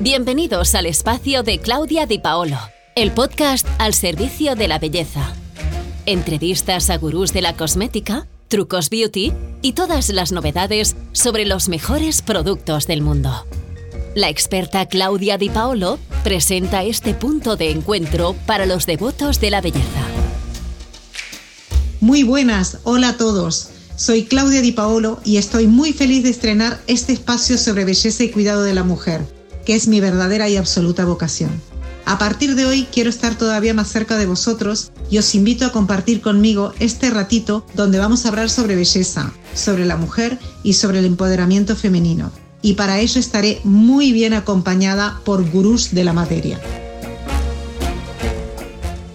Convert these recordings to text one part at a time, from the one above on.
Bienvenidos al espacio de Claudia Di Paolo, el podcast al servicio de la belleza. Entrevistas a gurús de la cosmética, trucos beauty y todas las novedades sobre los mejores productos del mundo. La experta Claudia Di Paolo presenta este punto de encuentro para los devotos de la belleza. Muy buenas, hola a todos. Soy Claudia Di Paolo y estoy muy feliz de estrenar este espacio sobre belleza y cuidado de la mujer, que es mi verdadera y absoluta vocación. A partir de hoy quiero estar todavía más cerca de vosotros y os invito a compartir conmigo este ratito donde vamos a hablar sobre belleza, sobre la mujer y sobre el empoderamiento femenino. Y para ello estaré muy bien acompañada por gurús de la materia.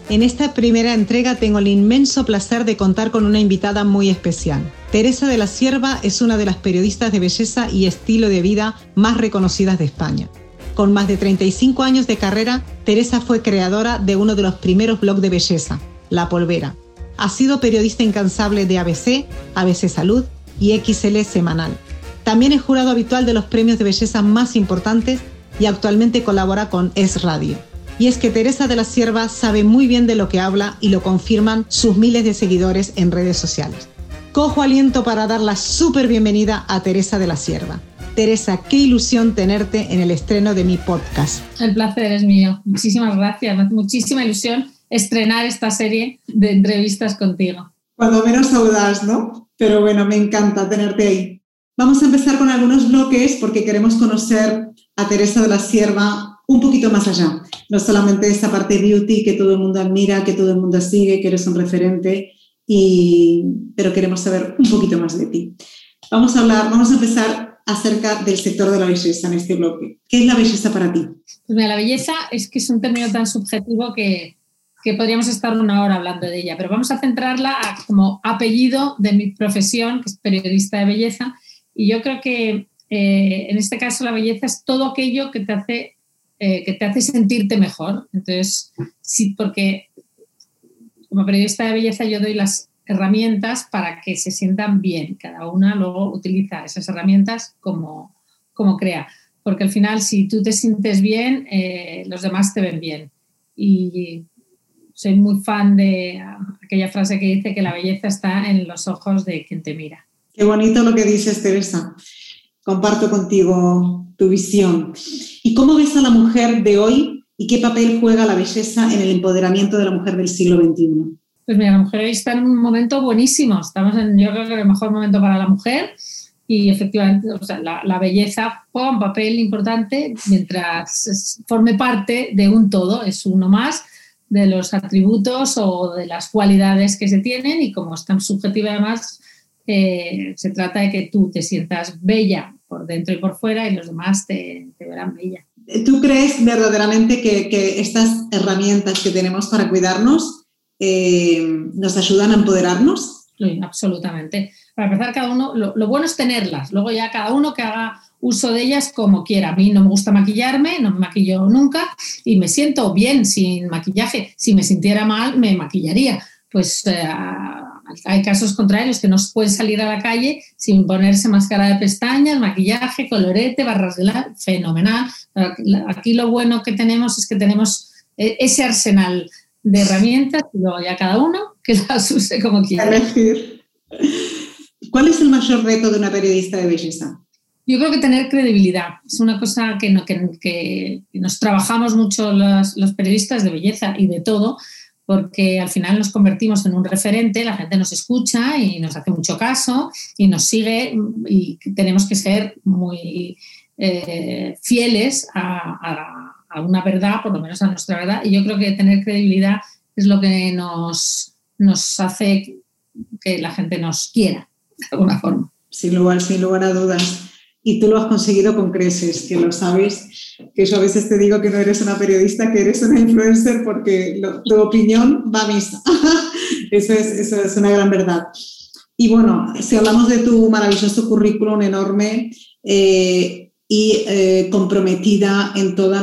En esta primera entrega tengo el inmenso placer de contar con una invitada muy especial. Teresa de la Sierva es una de las periodistas de belleza y estilo de vida más reconocidas de España. Con más de 35 años de carrera, Teresa fue creadora de uno de los primeros blogs de belleza, La Polvera. Ha sido periodista incansable de ABC, ABC Salud y XL Semanal. También es jurado habitual de los premios de belleza más importantes y actualmente colabora con Es Radio. Y es que Teresa de la Sierva sabe muy bien de lo que habla y lo confirman sus miles de seguidores en redes sociales. Cojo aliento para dar la súper bienvenida a Teresa de la Sierva. Teresa, qué ilusión tenerte en el estreno de mi podcast. El placer es mío. Muchísimas gracias. Me hace muchísima ilusión estrenar esta serie de entrevistas contigo. Cuando menos audaz, ¿no? Pero bueno, me encanta tenerte ahí. Vamos a empezar con algunos bloques porque queremos conocer a Teresa de la Sierva un poquito más allá. No solamente esta parte beauty que todo el mundo admira, que todo el mundo sigue, que eres un referente, y, pero queremos saber un poquito más de ti. Vamos a hablar, vamos a empezar acerca del sector de la belleza en este bloque. ¿Qué es la belleza para ti? Pues mira, la belleza es que es un término tan subjetivo que, que podríamos estar una hora hablando de ella, pero vamos a centrarla como apellido de mi profesión, que es periodista de belleza, y yo creo que eh, en este caso la belleza es todo aquello que te hace eh, que te hace sentirte mejor. Entonces, sí, porque como periodista de belleza yo doy las herramientas para que se sientan bien. Cada una luego utiliza esas herramientas como, como crea. Porque al final, si tú te sientes bien, eh, los demás te ven bien. Y soy muy fan de aquella frase que dice que la belleza está en los ojos de quien te mira. Qué bonito lo que dices, Teresa. Comparto contigo tu visión. ¿Y cómo ves a la mujer de hoy y qué papel juega la belleza en el empoderamiento de la mujer del siglo XXI? Pues mira, la mujer hoy está en un momento buenísimo. Estamos en, yo creo que el mejor momento para la mujer y efectivamente la, belleza juega un papel importante mientras forme parte de un todo, es uno más de los atributos o de las cualidades que se tienen y como es tan subjetiva además, eh, se trata de que tú te sientas bella por dentro y por fuera y los demás te, verán bella. ¿Tú crees verdaderamente que, estas herramientas que tenemos para cuidarnos eh, nos ayudan a empoderarnos? Absolutamente. Para empezar, cada uno, lo, bueno es tenerlas, luego ya cada uno que haga uso de ellas como quiera. A mí no me gusta maquillarme, no me maquillo nunca y me siento bien sin maquillaje. Si me sintiera mal, me maquillaría. Pues eh, hay casos contrarios que no pueden salir a la calle sin ponerse máscara de pestañas, maquillaje, colorete, barras de la... Fenomenal. Aquí lo bueno que tenemos es que tenemos eh, ese arsenal de herramientas y luego ya cada uno que las use como quiera. ¿Cuál es el mayor reto de una periodista de belleza? Yo creo que tener credibilidad es una cosa que, que, nos trabajamos mucho los, los periodistas de belleza y de todo, porque al final nos convertimos en un referente, la gente nos escucha y nos hace mucho caso y nos sigue y tenemos que ser muy eh, fieles a, una verdad, por lo menos a nuestra verdad. Y yo creo que tener credibilidad es lo que nos, nos hace que la gente nos quiera, de alguna forma. Sin lugar, sin lugar a dudas y tú lo has conseguido con creces, que lo sabes, que yo a veces te digo que no eres una periodista, que eres una influencer porque tu opinión va a misa. eso, es, eso es una gran verdad. Y bueno, si hablamos de tu maravilloso currículum enorme eh, y eh, comprometida en todos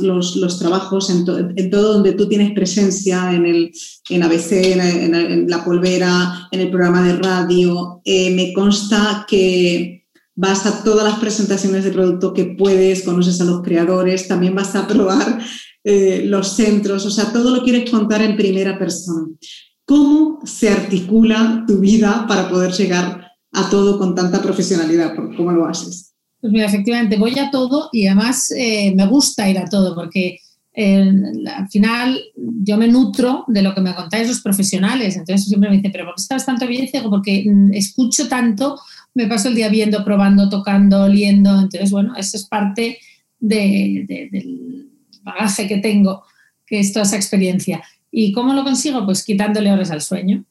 los, trabajos, en, en, todo donde tú tienes presencia, en, el, en ABC, en, La Polvera, en el programa de radio, eh, me consta que vas a todas las presentaciones de producto que puedes, conoces a los creadores, también vas a probar eh, los centros, o sea, todo lo quieres contar en primera persona. ¿Cómo se articula tu vida para poder llegar a todo con tanta profesionalidad? ¿Cómo lo haces? Pues mira, efectivamente, voy a todo y además eh, me gusta ir a todo porque al final yo me nutro de lo que me contáis los profesionales. Entonces siempre me dicen, ¿pero por qué estás tanto? Digo, porque mm, escucho tanto, me paso el día viendo, probando, tocando, oliendo. Entonces, bueno, eso es parte del bagaje que tengo, que es toda esa experiencia. ¿Y cómo lo consigo? Pues quitándole horas al sueño,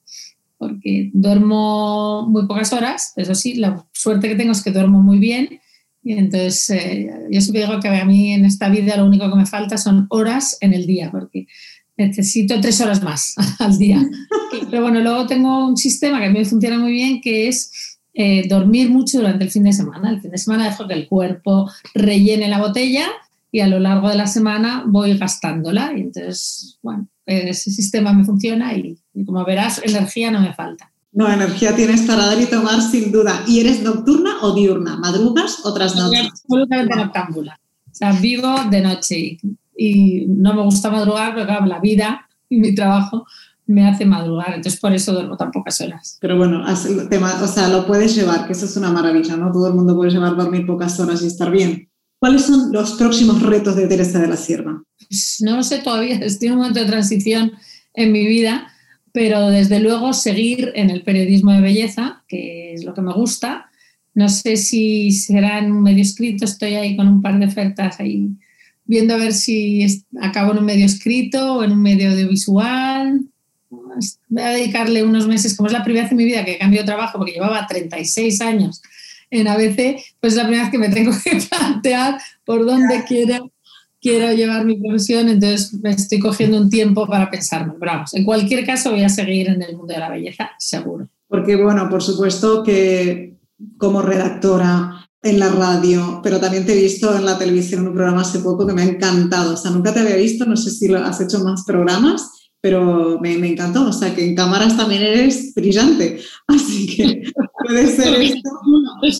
porque duermo muy pocas horas, eso sí, la suerte que tengo es que duermo muy bien y entonces, eh, yo siempre digo que a mí en esta vida lo único que me falta son horas en el día, porque necesito tres horas más al día. Pero bueno, luego tengo un sistema que a mí me funciona muy bien, que es eh, dormir mucho durante el fin de semana. El fin de semana dejo que el cuerpo rellene la botella y a lo largo de la semana voy gastándola. Y entonces, bueno, ese sistema me funciona y como verás, energía no me falta. No, energía tienes para dar y tomar sin duda. ¿Y eres nocturna o diurna? ¿Madrugas o trasnochas? Absolutamente noctámbula. O sea, vivo de noche y, no me gusta madrugar porque la vida y mi trabajo me hace madrugar, entonces por eso duermo tan pocas horas. Pero bueno, o sea, lo puedes llevar, que eso es una maravilla, ¿no? Todo el mundo puede llevar dormir pocas horas y estar bien. ¿Cuáles son los próximos retos de Teresa de la Sierva? Pues no lo sé todavía, estoy en un momento de transición en mi vida pero desde luego seguir en el periodismo de belleza, que es lo que me gusta. No sé si será en un medio escrito, estoy ahí con un par de ofertas ahí viendo a ver si acabo en un medio escrito o en un medio audiovisual. Voy a dedicarle unos meses, como es la primera vez en mi vida que cambio de trabajo, porque llevaba 36 años en ABC, pues es la primera vez que me tengo que plantear por dónde quiero quiero llevar mi profesión, entonces me estoy cogiendo un tiempo para pensarme. Pero en cualquier caso voy a seguir en el mundo de la belleza, seguro. Porque, bueno, por supuesto que como redactora en la radio, pero también te he visto en la televisión en un programa hace poco que me ha encantado. O sea, nunca te había visto, no sé si has hecho más programas, pero me, me encantó. O sea, que en cámaras también eres brillante. Así que puede ser esto.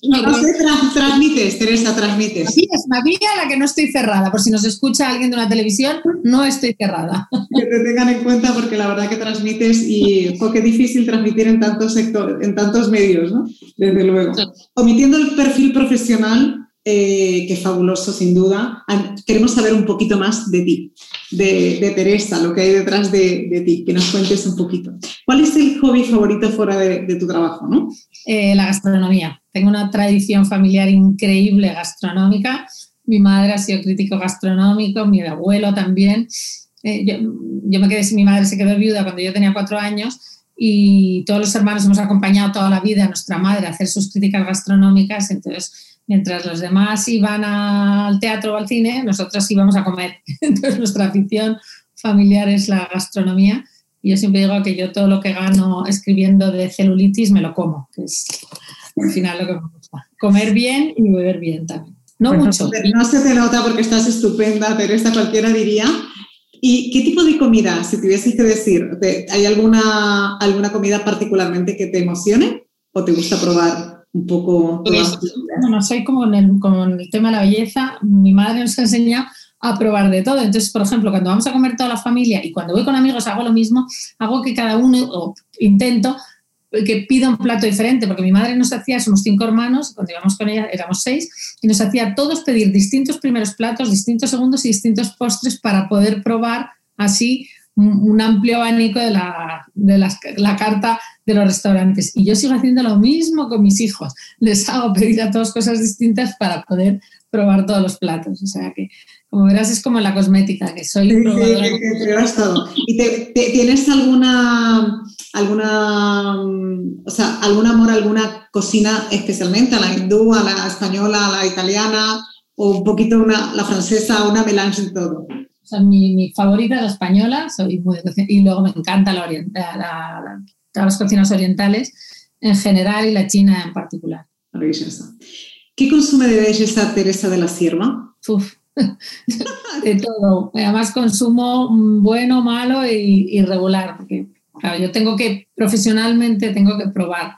No sé, transmites, Teresa, transmites. Así es, María la que no estoy cerrada. Por si nos escucha alguien de una televisión, no estoy cerrada. Que te tengan en cuenta porque la verdad que transmites y fue que difícil transmitir en tantos sectores, en tantos medios, ¿no? Desde luego. Omitiendo el perfil profesional, eh, que fabuloso sin duda. Ah, queremos saber un poquito más de ti, de, Teresa, lo que hay detrás de, ti, que nos cuentes un poquito. ¿Cuál es el hobby favorito fuera de, tu trabajo? ¿no? Eh, la gastronomía. Tengo una tradición familiar increíble gastronómica. Mi madre ha sido crítico gastronómico, mi abuelo también. Eh, yo, yo, me quedé sin mi madre, se quedó viuda cuando yo tenía cuatro años y todos los hermanos hemos acompañado toda la vida a nuestra madre a hacer sus críticas gastronómicas. Entonces, Mientras los demás iban al teatro o al cine, nosotros íbamos a comer. Entonces nuestra afición familiar es la gastronomía. Y yo siempre digo que yo todo lo que gano escribiendo de celulitis me lo como, que es al final lo que me gusta. Comer bien y beber bien también. No pues mucho. No se te nota porque estás estupenda, Teresa, cualquiera diría. ¿Y qué tipo de comida, si tuvieses que decir, ¿hay alguna, alguna comida particularmente que te emocione o te gusta probar un poco... Bueno, soy como en, el, tema de la belleza, mi madre nos ha enseñado a probar de todo. Entonces, por ejemplo, cuando vamos a comer toda la familia y cuando voy con amigos hago lo mismo, hago que cada uno, o intento, que pida un plato diferente, porque mi madre nos hacía, somos cinco hermanos, cuando íbamos con ella éramos seis, y nos hacía todos pedir distintos primeros platos, distintos segundos y distintos postres para poder probar así un, amplio abanico de, la, de la carta de los restaurantes. Y yo sigo haciendo lo mismo con mis hijos. Les hago pedir a todos cosas distintas para poder probar todos los platos. O sea que, como verás, es como la cosmética, que soy sí, probadora. Sí, todo. ¿Y te, tienes alguna, alguna, o sea, algún amor, alguna cocina especialmente, a la hindú, a la española, a la italiana, o un poquito una, la francesa, una melange en todo? O sea, mi, mi, favorita es la española, soy muy y luego me encanta la, la, la, todas las cocinas orientales en general y la china en particular. ¿Qué consume de belleza Teresa de la Sierva? Uf, de todo. Además consumo bueno, malo y irregular, porque yo tengo que, profesionalmente, tengo que probar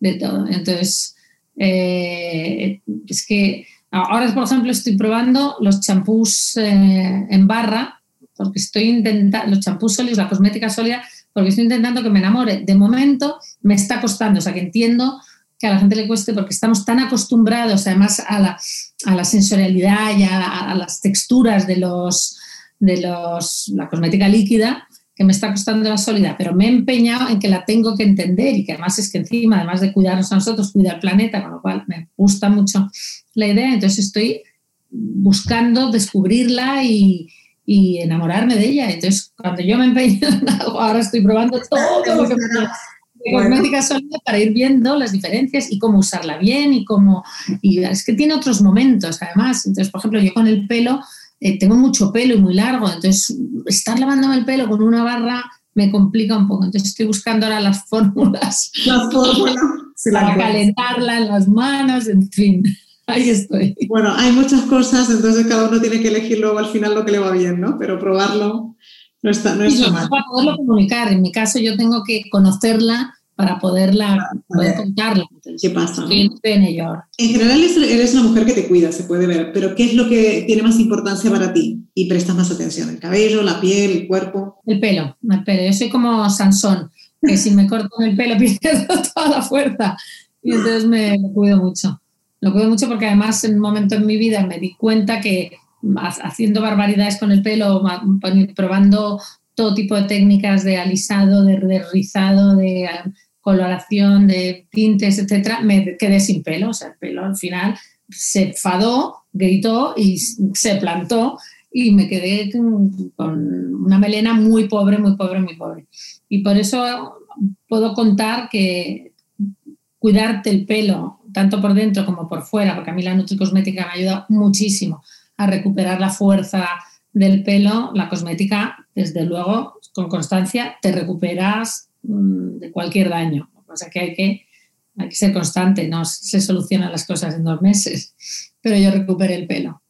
de todo. Entonces, Eh, es que ahora, por ejemplo, estoy probando los champús eh, en barra, porque estoy intentando, los champús sólidos, la cosmética sólida, porque estoy intentando que me enamore. De momento me está costando, o sea que entiendo que a la gente le cueste porque estamos tan acostumbrados además a la, a la sensorialidad y a, a, las texturas de los de los la cosmética líquida que me está costando la sólida, pero me he empeñado en que la tengo que entender y que además es que encima, además de cuidarnos a nosotros, cuida al planeta, con lo cual me gusta mucho la idea, entonces estoy buscando descubrirla y, y enamorarme de ella. Entonces, cuando yo me empeño en algo, ahora estoy probando todo lo que me cosmética sólida para ir viendo las diferencias y cómo usarla bien y cómo... Y es que tiene otros momentos, además. Entonces, por ejemplo, yo con el pelo eh, tengo mucho pelo y muy largo, entonces estar lavándome el pelo con una barra me complica un poco. Entonces estoy buscando ahora las fórmulas las fórmulas para calentarla en las manos, en fin. Ahí estoy. Bueno, hay muchas cosas, entonces cada uno tiene que elegir luego al final lo que le va bien, ¿no? Pero probarlo no está, no está mal. Para poderlo comunicar, en mi caso yo tengo que conocerla para poderla, poder contarla. ¿Qué pasa? En ello. En general eres una mujer que te cuida, se puede ver, pero ¿qué es lo que tiene más importancia para ti y prestas más atención? ¿El cabello, la piel, el cuerpo? El pelo, el pelo. Yo soy como Sansón, que si me corto el pelo pierdo toda la fuerza y entonces me lo cuido mucho. Lo cuido mucho porque además en un momento en mi vida me di cuenta que haciendo barbaridades con el pelo, probando todo tipo de técnicas de alisado, de, rizado, de coloración, de tintes, etcétera, me quedé sin pelo. O sea, el pelo al final se enfadó, gritó y se plantó y me quedé con una melena muy pobre, muy pobre, muy pobre. Y por eso puedo contar que cuidarte el pelo, tanto por dentro como por fuera, porque a mí la nutricosmética me ayuda muchísimo a recuperar la fuerza del pelo, la cosmética, desde luego, con constancia, te recuperas Mm, de cualquier daño. Pasa es que hay que, hay que ser constante, no se solucionan las cosas en dos meses, pero yo recuperé el pelo.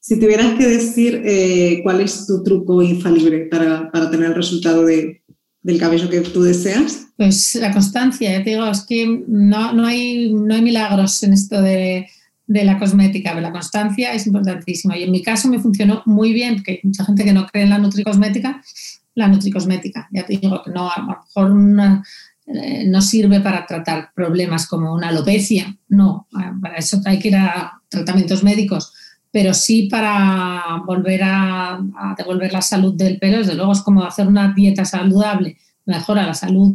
Si tuvieras que decir eh, cuál es tu truco infalible para, para tener el resultado de, del cabello que tú deseas. Pues la constancia, ya te digo, es que no, no, hay, no hay milagros en esto de, de la cosmética, pero la constancia es importantísima. Y en mi caso me funcionó muy bien, porque hay mucha gente que no cree en la nutricosmética, la nutricosmética. Ya te digo que no, a lo mejor eh, no sirve para tratar problemas como una alopecia, no, para eso hay que ir a tratamientos médicos, pero sí para volver a, devolver la salud del pelo, desde luego es como hacer una dieta saludable, mejora la salud,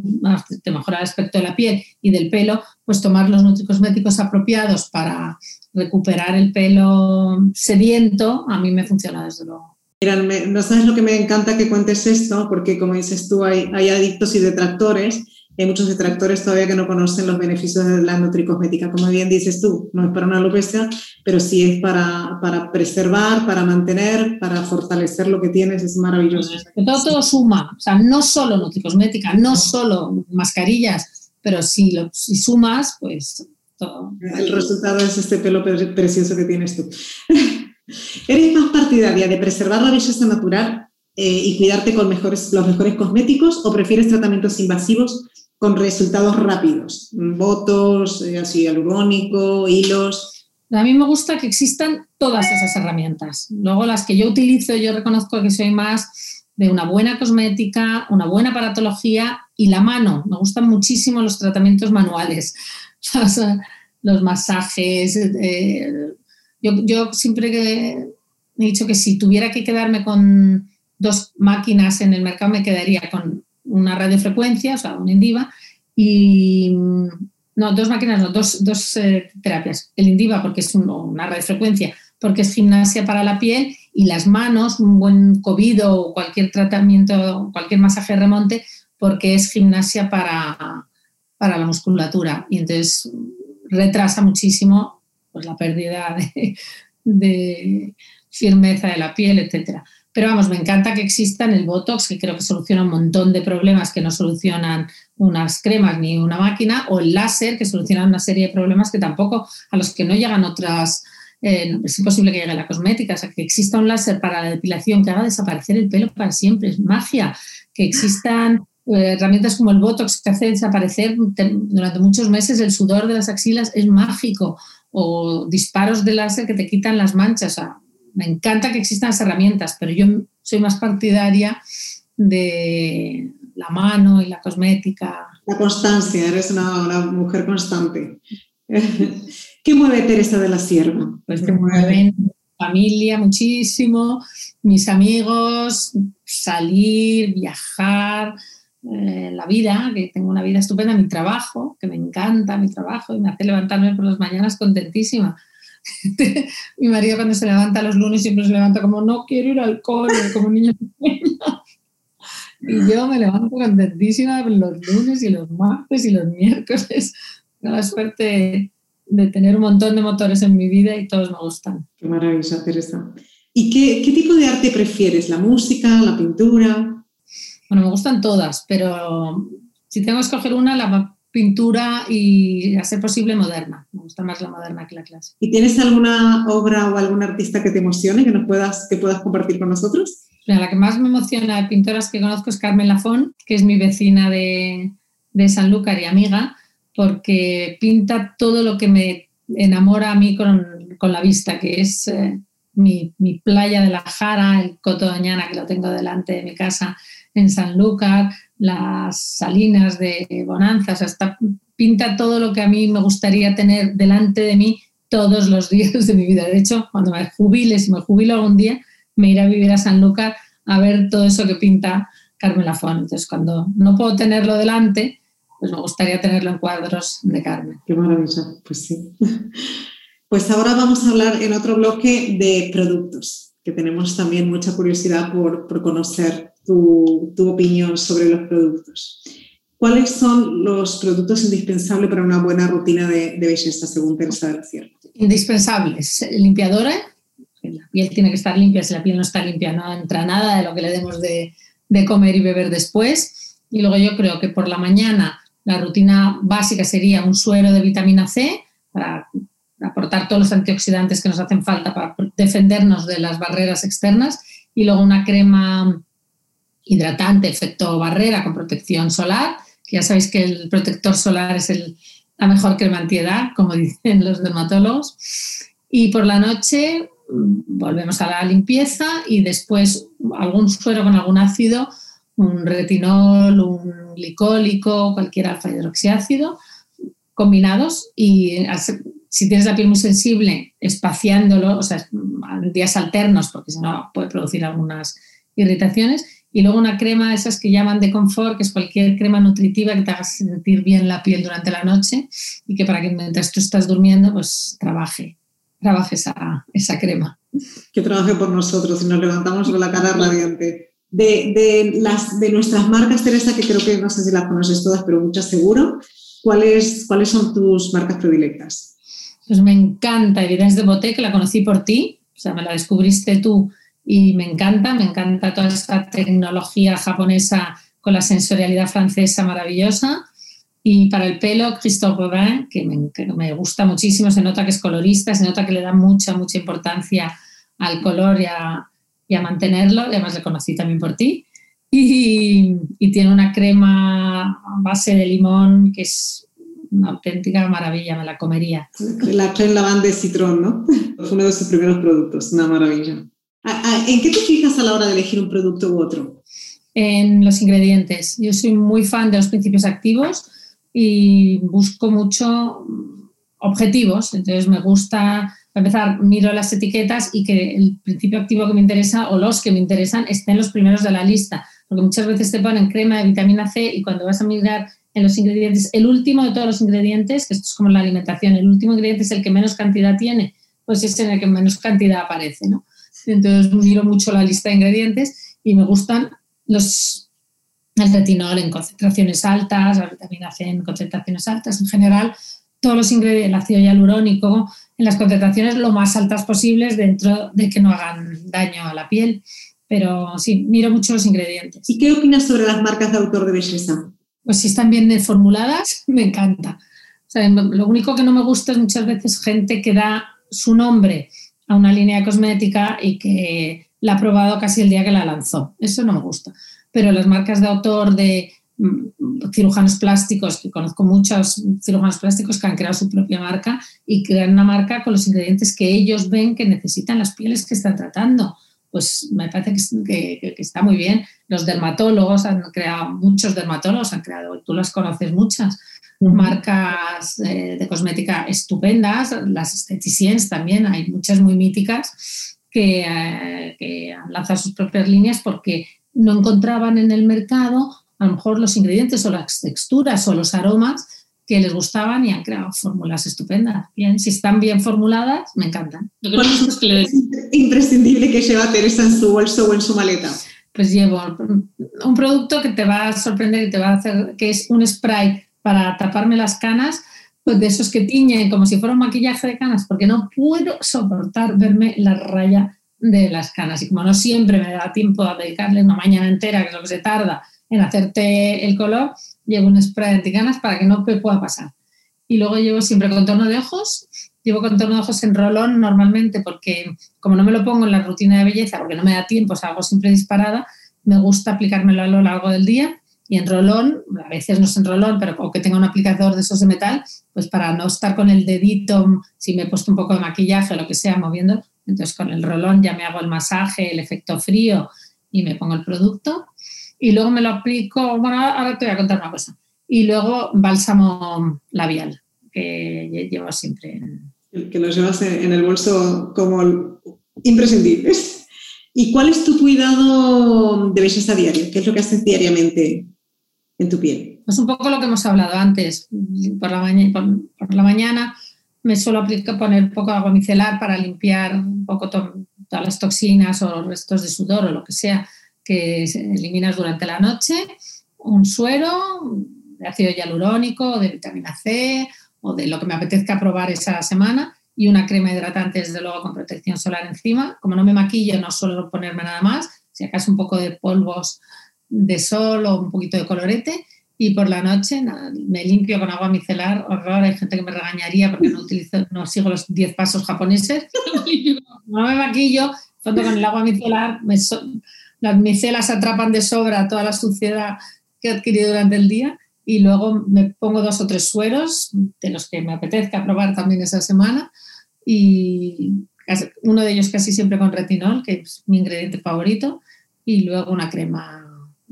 te mejora el aspecto de la piel y del pelo, pues tomar los nutricosméticos apropiados para recuperar el pelo sediento, a mí me funciona desde luego. Mira, no sabes lo que me encanta que cuentes esto, porque como dices tú, hay, hay adictos y detractores. Hay muchos detractores todavía que no conocen los beneficios de la nutricosmética. Como bien dices tú, no es para una alopecia, pero sí es para, para preservar, para mantener, para fortalecer lo que tienes. Es maravilloso. Todo, todo suma. O sea, no solo nutricosmética, no solo mascarillas, pero si, lo, si sumas, pues todo. El resultado es este pelo precioso que tienes tú. ¿Eres más partidaria de preservar la belleza natural eh, y cuidarte con mejores, los mejores cosméticos o prefieres tratamientos invasivos con resultados rápidos? Botos, eh, ácido hialurónico, hilos. A mí me gusta que existan todas esas herramientas. Luego las que yo utilizo, yo reconozco que soy más de una buena cosmética, una buena aparatología y la mano. Me gustan muchísimo los tratamientos manuales, los, masajes, eh, yo, siempre he dicho que si tuviera que quedarme con dos máquinas en el mercado, me quedaría con una radiofrecuencia, o sea, un Indiva, y no, dos máquinas, no, dos, dos eh, terapias. El Indiva porque es una radiofrecuencia, porque es gimnasia para la piel, y las manos, un buen COVID o cualquier tratamiento, cualquier masaje remonte, porque es gimnasia para, para la musculatura. Y entonces retrasa muchísimo pues la pérdida de, firmeza de la piel, etcétera. Pero vamos, me encanta que existan el Botox, que creo que soluciona un montón de problemas que no solucionan unas cremas ni una máquina, o el láser, que soluciona una serie de problemas que tampoco, a los que no llegan otras, eh, es imposible que llegue la cosmética, o sea, que exista un láser para la depilación que haga desaparecer el pelo para siempre, es magia, que existan eh, herramientas como el Botox que hace desaparecer durante muchos meses el sudor de las axilas es mágico o disparos de láser que te quitan las manchas. Me encanta que existan las herramientas, pero yo soy más partidaria de la mano y la cosmética. La constancia, eres una, mujer constante. ¿Qué mueve Teresa de la Sierva? Pues me mueve mi familia muchísimo, mis amigos, salir, viajar, eh, la vida, que tengo una vida estupenda, mi trabajo, que me encanta mi trabajo y me hace levantarme por las mañanas contentísima. mi marido cuando se levanta los lunes siempre se levanta como no quiero ir al cole, como niño pequeño. Y yo me levanto contentísima los lunes y los martes y los miércoles. Tengo la suerte de tener un montón de motores en mi vida y todos me gustan. Qué maravilla, Teresa. ¿Y qué, qué tipo de arte prefieres? ¿La música, la pintura? Bueno, me gustan todas, pero si tengo que escoger una, la pintura y, a ser posible, moderna. Me gusta más la moderna que la clásica. ¿Y tienes alguna obra o algún artista que te emocione, que, nos puedas, que puedas compartir con nosotros? La que más me emociona de pintoras que conozco es Carmen Lafón, que es mi vecina de, de Sanlúcar y amiga, porque pinta todo lo que me enamora a mí con, con la vista, que es eh, mi, mi, playa de la Jara, el Coto Doñana, que lo tengo delante de mi casa, en Sanlúcar, las salinas de Bonanzas, hasta pinta todo lo que a mí me gustaría tener delante de mí todos los días de mi vida. De hecho, cuando me jubile, si me jubilo algún día, me iré a vivir a Sanlúcar a ver todo eso que pinta Carmen Lafón. Entonces, cuando no puedo tenerlo delante, pues me gustaría tenerlo en cuadros de Carmen. Qué maravilla, pues sí. Pues ahora vamos a hablar en otro bloque de productos, que tenemos también mucha curiosidad por, por conocer tu, opinión sobre los productos. ¿Cuáles son los productos indispensables para una buena rutina de, belleza según Teresa de la Sierra? Indispensables. Limpiadora. La piel tiene que estar limpia. Si la piel no está limpia, no entra nada de lo que le demos de, de comer y beber después. Y luego yo creo que por la mañana la rutina básica sería un suero de vitamina C para aportar todos los antioxidantes que nos hacen falta para defendernos de las barreras externas y luego una crema hidratante, efecto barrera con protección solar, ya sabéis que el protector solar es la mejor crema antiedad, como dicen los dermatólogos. Y por la noche mm, volvemos a la limpieza y después algún suero con algún ácido, un retinol, un glicólico, cualquier alfa hidroxiácido, combinados y si tienes la piel muy sensible, espaciándolo, o sea, días alternos, porque si no puede producir algunas irritaciones, y luego una crema, esas que llaman de confort, que es cualquier crema nutritiva que te haga sentir bien la piel durante la noche y que para que mientras tú estás durmiendo, pues trabaje, trabaje esa, esa crema. Que trabaje por nosotros y nos levantamos con la cara radiante. De, de, las, de nuestras marcas, Teresa, que creo que no sé si las conoces todas, pero muchas seguro, ¿cuáles, ¿cuáles son tus marcas predilectas? Pues me encanta Evidence de Boté, que la conocí por ti, o sea, me la descubriste tú y me encanta, me encanta toda esta tecnología japonesa con la sensorialidad francesa maravillosa. Y para el pelo, Christophe Robin, que me, gusta muchísimo, se nota que es colorista, se nota que le da mucha, mucha importancia al color y a, y a mantenerlo, además le conocí también por ti. Y, y, tiene una crema base de limón que es una auténtica maravilla, me la comería. La crema lavanda de citrón, ¿no? Fue uno de sus primeros productos, una maravilla. ¿En qué te fijas a la hora de elegir un producto u otro? En los ingredientes. Yo soy muy fan de los principios activos y busco mucho objetivos. Entonces me gusta, para empezar, miro las etiquetas y que el principio activo que me interesa o los que me interesan estén los primeros de la lista. Porque muchas veces te ponen crema de vitamina C y cuando vas a mirar en los ingredientes, el último de todos los ingredientes, que esto es como la alimentación, el último ingrediente es el que menos cantidad tiene, pues es en el que menos cantidad aparece, ¿no? Entonces miro mucho la lista de ingredientes y me gustan los, el retinol en concentraciones altas, la vitamina C en concentraciones altas, en general todos los ingredientes, el ácido hialurónico en las concentraciones lo más altas posibles dentro de que no hagan daño a la piel. Pero sí, miro mucho los ingredientes. ¿Y qué opinas sobre las marcas de autor de belleza? Pues si están bien formuladas, me encanta. lo único que no me gusta es muchas veces gente que da su nombre a una línea cosmética y que la ha probado casi el día que la lanzó. Eso no me gusta. Pero las marcas de autor de, mm, cirujanos plásticos, que conozco muchos cirujanos plásticos que han creado su propia marca y crean una marca con los ingredientes que ellos ven que necesitan las pieles que están tratando. Pues me parece que, está muy bien. Los dermatólogos han creado, muchos dermatólogos han creado, tú las conoces muchas, marcas eh, de cosmética estupendas, las esteticiens también, hay muchas muy míticas que, eh, que han lanzado sus propias líneas porque no encontraban en el mercado a lo mejor los ingredientes o las texturas o los aromas que les gustaban y han creado fórmulas estupendas. Bien, si están bien formuladas, me encantan. es imprescindible que lleva Teresa en su bolso o en su maleta? Pues llevo un producto que te va a sorprender y te va a hacer, que es un spray para taparme las canas, pues de esos que tiñen como si fuera un maquillaje de canas, porque no puedo soportar verme la raya de las canas. Y como no siempre me da tiempo a dedicarle una mañana entera, que es lo que se tarda en hacerte el color, llevo un spray anticanas para que no me pueda pasar. Y luego llevo siempre contorno de ojos. Llevo contorno de ojos en rolón normalmente porque como no me lo pongo en la rutina de belleza, porque no me da tiempo, o algo siempre disparada, me gusta aplicármelo a lo largo del día y en rolón, a veces no es en rolón, pero o que tenga un aplicador de esos de metal, pues para no estar con el dedito, si me he puesto un poco de maquillaje o lo que sea, moviendo, entonces con el rolón ya me hago el masaje, el efecto frío y me pongo el producto. Y luego me lo aplico, bueno, ahora te voy a contar una cosa. Y luego bálsamo labial, que llevo siempre. Que lo llevas en el bolso como imprescindible. ¿Y cuál es tu cuidado de belleza diario? ¿Qué es lo que haces diariamente en tu piel? Pues un poco lo que hemos hablado antes. Por la, por la mañana me suelo aplicar, poner un poco de agua micelar para limpiar un poco todas las toxinas o restos de sudor o lo que sea que eliminas durante la noche. Un suero de ácido hialurónico, de vitamina C o de lo que me apetezca probar esa semana y una crema hidratante, desde luego, con protección solar encima. Como no me maquillo, no suelo ponerme nada más, si acaso un poco de polvos de sol o un poquito de colorete y por la noche me limpio con agua micelar, horror, hay gente que me regañaría porque no utilizo, no sigo los 10 pasos japoneses, no me maquillo, fondo con el agua micelar, las micelas atrapan de sobra toda la suciedad que he adquirido durante el día y luego me pongo dos o tres sueros de los que me apetezca probar también esa semana y uno de ellos casi siempre con retinol, que es mi ingrediente favorito, y luego una crema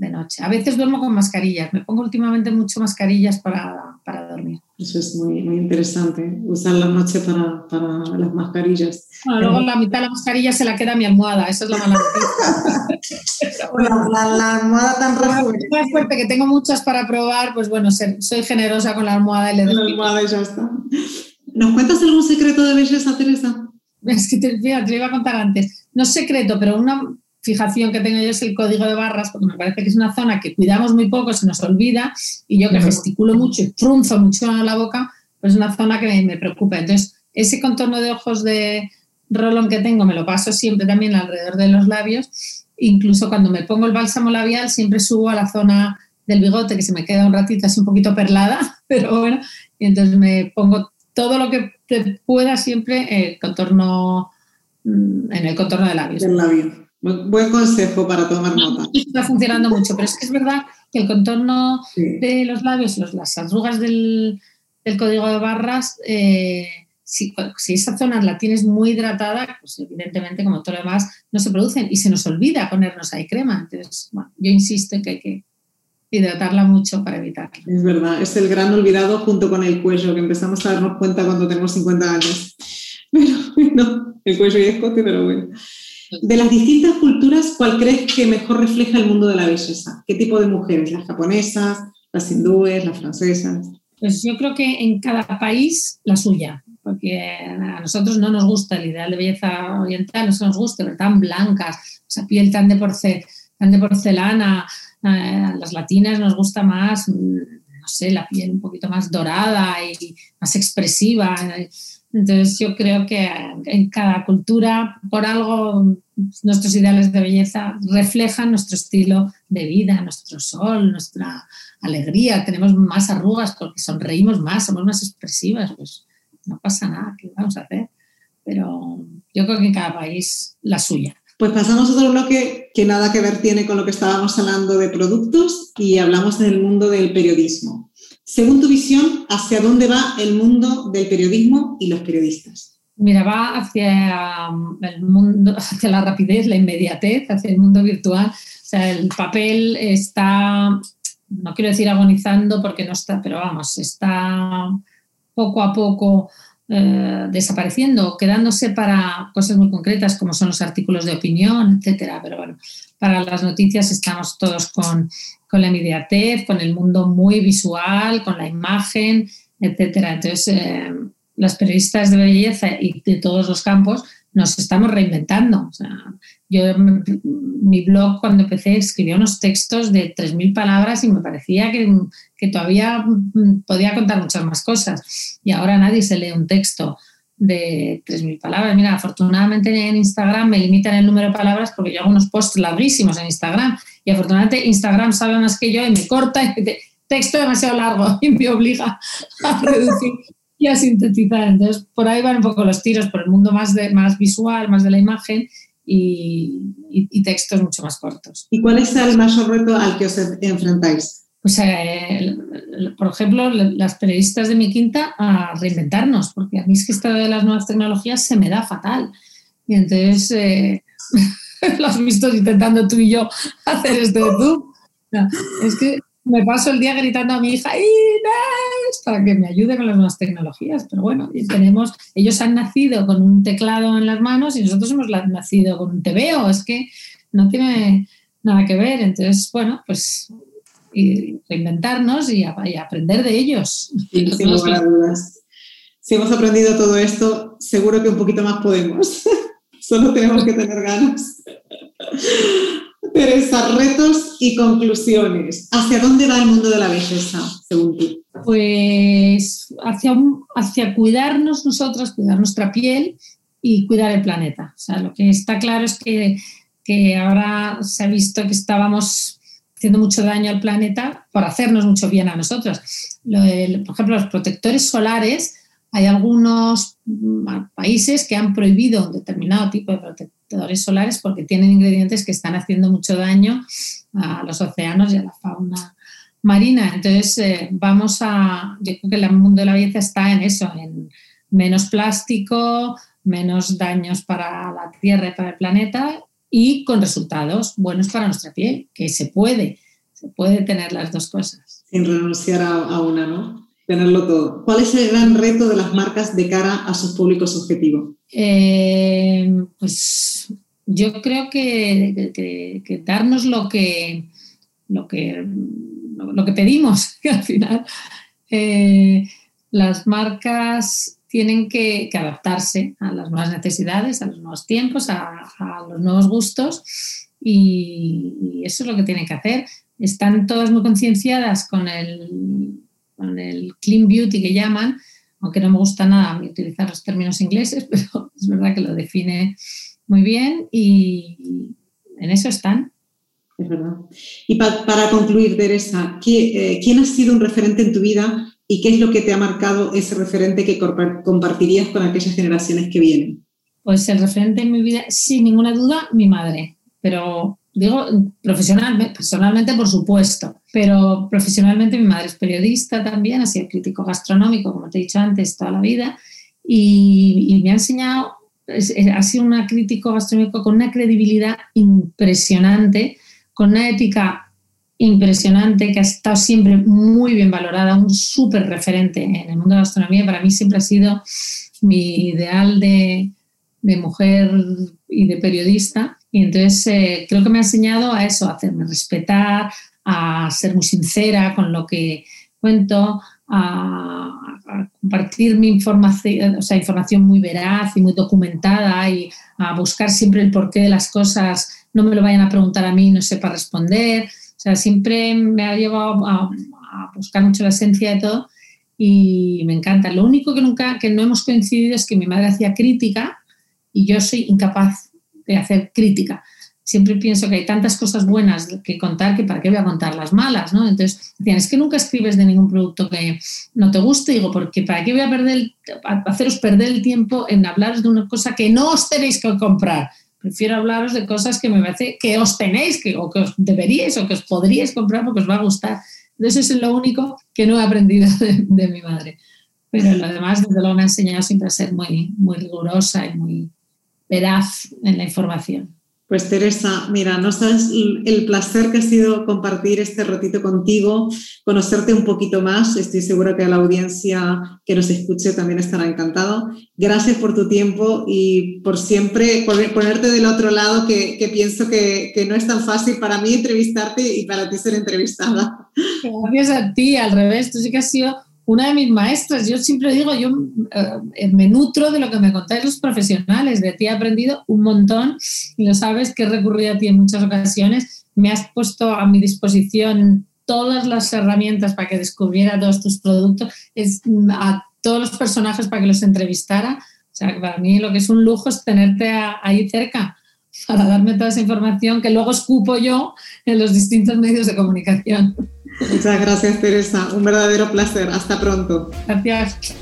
de noche. A veces duermo con mascarillas, me pongo últimamente mucho mascarillas para, para dormir. Eso es muy, muy interesante, usar la noche para, para las mascarillas. luego la mitad de la mascarilla se la queda a mi almohada, eso es lo mala bueno, la, la, almohada tan. Es fuerte que tengo muchas para probar, pues bueno, soy generosa con la almohada y le doy. La almohada y ya está. ¿Nos cuentas algún secreto de belleza, Teresa? Es que te, te iba a contar antes. No es secreto, pero una fijación que tengo yo es el código de barras, porque me parece que es una zona que cuidamos muy poco, se nos olvida, y yo que gesticulo mucho y frunzo mucho la boca, pues es una zona que me, preocupa. Entonces, ese contorno de ojos de rolón que tengo me lo paso siempre también alrededor de los labios, incluso cuando me pongo el bálsamo labial siempre subo a la zona del bigote que se me queda un ratito así un poquito perlada, pero bueno, y entonces me pongo todo lo que pueda siempre el contorno mm, en el contorno de labios. Del labio. Buen consejo para tomar nota. Está funcionando mucho, pero es que es verdad que el contorno de los labios, las arrugas del, código de barras, eh, si, esa zona la tienes muy hidratada, pues evidentemente, como todo lo demás, no se producen y se nos olvida ponernos ahí crema. Entonces, yo insisto en que hay que hidratarla mucho para evitarlo. Es verdad, es el gran olvidado junto con el cuello, que empezamos a darnos cuenta cuando tenemos 50 años. Pero bueno, el cuello y el escote, pero bueno. De las distintas culturas, ¿cuál crees que mejor refleja el mundo de la belleza? ¿Qué tipo de mujeres? ¿Las japonesas, las hindúes, las francesas? Pues yo creo que en cada país la suya, porque a nosotros no nos gusta el ideal de belleza oriental, no se nos gusta, pero tan blancas, esa piel tan de, tan de porcelana, eh, las latinas nos gusta más, no sé, la piel un poquito más dorada y más expresiva. Entonces yo creo que en cada cultura, por algo, nuestros ideales de belleza reflejan nuestro estilo de vida, nuestro sol, nuestra alegría. Tenemos más arrugas porque sonreímos más, somos más expresivas. Pues no pasa nada, ¿qué vamos a hacer? Pero yo creo que en cada país la suya. Pues pasamos a otro bloque que nada que ver tiene con lo que estábamos hablando de productos y hablamos del mundo del periodismo. Según tu visión, ¿hacia dónde va el mundo del periodismo y los periodistas? Mira, va hacia um, el mundo, hacia la rapidez, la inmediatez, hacia el mundo virtual. O sea, el papel está, no quiero decir agonizando porque no está, pero vamos, está poco a poco eh, desapareciendo, quedándose para cosas muy concretas como son los artículos de opinión, etcétera. Pero bueno, para las noticias estamos todos con, la inmediatez, con el mundo muy visual, con la imagen, etcétera. Entonces, eh, las periodistas de belleza y de todos los campos nos estamos reinventando. yo, mi blog, cuando empecé, escribía unos textos de 3.000 palabras y me parecía que, que, todavía podía contar muchas más cosas. Y ahora nadie se lee un texto de 3.000 palabras. Mira, afortunadamente en Instagram me limitan el número de palabras porque yo hago unos posts larguísimos en Instagram. Y afortunadamente Instagram sabe más que yo y me corta y me texto demasiado largo y me obliga a reducir y a sintetizar. Entonces, por ahí van un poco los tiros, por el mundo más, de, más visual, más de la imagen y, textos mucho más cortos. ¿Y cuál es el mayor reto al que os enfrentáis? Pues, eh, por ejemplo, las periodistas de mi quinta a reinventarnos, porque a mí es que esto de las nuevas tecnologías se me da fatal. Y entonces, eh, lo has visto intentando tú y yo hacer esto de tú. es que me paso el día gritando a mi hija Inés para que me ayude con las nuevas tecnologías. Pero bueno, tenemos, ellos han nacido con un teclado en las manos y nosotros hemos nacido con un TVO. Es que no tiene nada que ver. Entonces, bueno, pues reinventarnos y, aprender de ellos. sin dudas. Si hemos aprendido todo esto, seguro que un poquito más podemos. Solo tenemos que tener ganas. Teresa, retos y conclusiones. ¿Hacia dónde va el mundo de la belleza, según tú? Pues hacia, hacia cuidarnos nosotras, cuidar nuestra piel y cuidar el planeta. O sea, lo que está claro es que, que ahora se ha visto que estábamos haciendo mucho daño al planeta por hacernos mucho bien a nosotros. por ejemplo, los protectores solares, hay algunos mm, países que han prohibido un determinado tipo de protector solares porque tienen ingredientes que están haciendo mucho daño a los océanos y a la fauna marina. Entonces, eh, vamos a, yo creo que el mundo de la belleza está en eso, en menos plástico, menos daños para la Tierra y para el planeta y con resultados buenos para nuestra piel, que se puede, se puede tener las dos cosas. Sin renunciar a una, ¿no? tenerlo todo. ¿Cuál es el gran reto de las marcas de cara a sus públicos objetivos? Eh, pues yo creo que, darnos lo que, lo que, lo que pedimos, que al final eh, las marcas tienen que, adaptarse a las nuevas necesidades, a los nuevos tiempos, a, los nuevos gustos y, y, eso es lo que tienen que hacer. Están todas muy concienciadas con el con el clean beauty que llaman, aunque no me gusta nada utilizar los términos ingleses, pero es verdad que lo define muy bien y en eso están. Es verdad. Y para concluir, Teresa, eh, ¿quién ha sido un referente en tu vida y qué es lo que te ha marcado ese referente que compartirías con aquellas generaciones que vienen? Pues el referente en mi vida, sin ninguna duda, mi madre. Pero digo profesionalmente, personalmente por supuesto, pero profesionalmente mi madre es periodista también, ha sido crítico gastronómico, como te he dicho antes, toda la vida, y, me ha enseñado, ha sido un crítico gastronómico con una credibilidad impresionante, con una ética impresionante, que ha estado siempre muy bien valorada, un súper referente en el mundo de la gastronomía, para mí siempre ha sido mi ideal de, de mujer y de periodista. Y entonces eh, creo que me ha enseñado a eso, a hacerme respetar, a ser muy sincera con lo que cuento, a, compartir mi información, o sea, información muy veraz y muy documentada y a buscar siempre el porqué de las cosas. No me lo vayan a preguntar a mí, no sepa responder. O sea, siempre me ha llevado a, a buscar mucho la esencia de todo y me encanta. Lo único que nunca, que no hemos coincidido es que mi madre hacía crítica y yo soy incapaz de hacer crítica. Siempre pienso que hay tantas cosas buenas que contar que para qué voy a contar las malas, ¿no? Entonces, decían, es que nunca escribes de ningún producto que no te guste. digo, porque para qué voy a perder, haceros perder el tiempo en hablaros de una cosa que no os tenéis que comprar. Prefiero hablaros de cosas que me parece que os tenéis, que, o que os deberíais o que os podríais comprar porque os va a gustar. Eso es lo único que no he aprendido de, mi madre. Pero lo demás, desde luego, me ha enseñado siempre a ser muy, muy rigurosa y muy veraz en la información. Pues Teresa, mira, no sabes el placer que ha sido compartir este ratito contigo, conocerte un poquito más. Estoy segura que la audiencia que nos escuche también estará encantado. Gracias por tu tiempo y por siempre ponerte del otro lado, que, pienso que, que, no es tan fácil para mí entrevistarte y para ti ser entrevistada. Gracias a ti, al revés, tú sí que has sido una de mis maestras. Yo siempre digo, yo eh, me nutro de lo que me contáis los profesionales. De ti he aprendido un montón y lo sabes que he recurrido a ti en muchas ocasiones. Me has puesto a mi disposición todas las herramientas para que descubriera todos tus productos, a todos los personajes para que los entrevistara. O sea, para mí lo que es un lujo es tenerte ahí cerca para darme toda esa información que luego escupo yo en los distintos medios de comunicación. Muchas gracias, Teresa. Un verdadero placer. Hasta pronto. Gracias.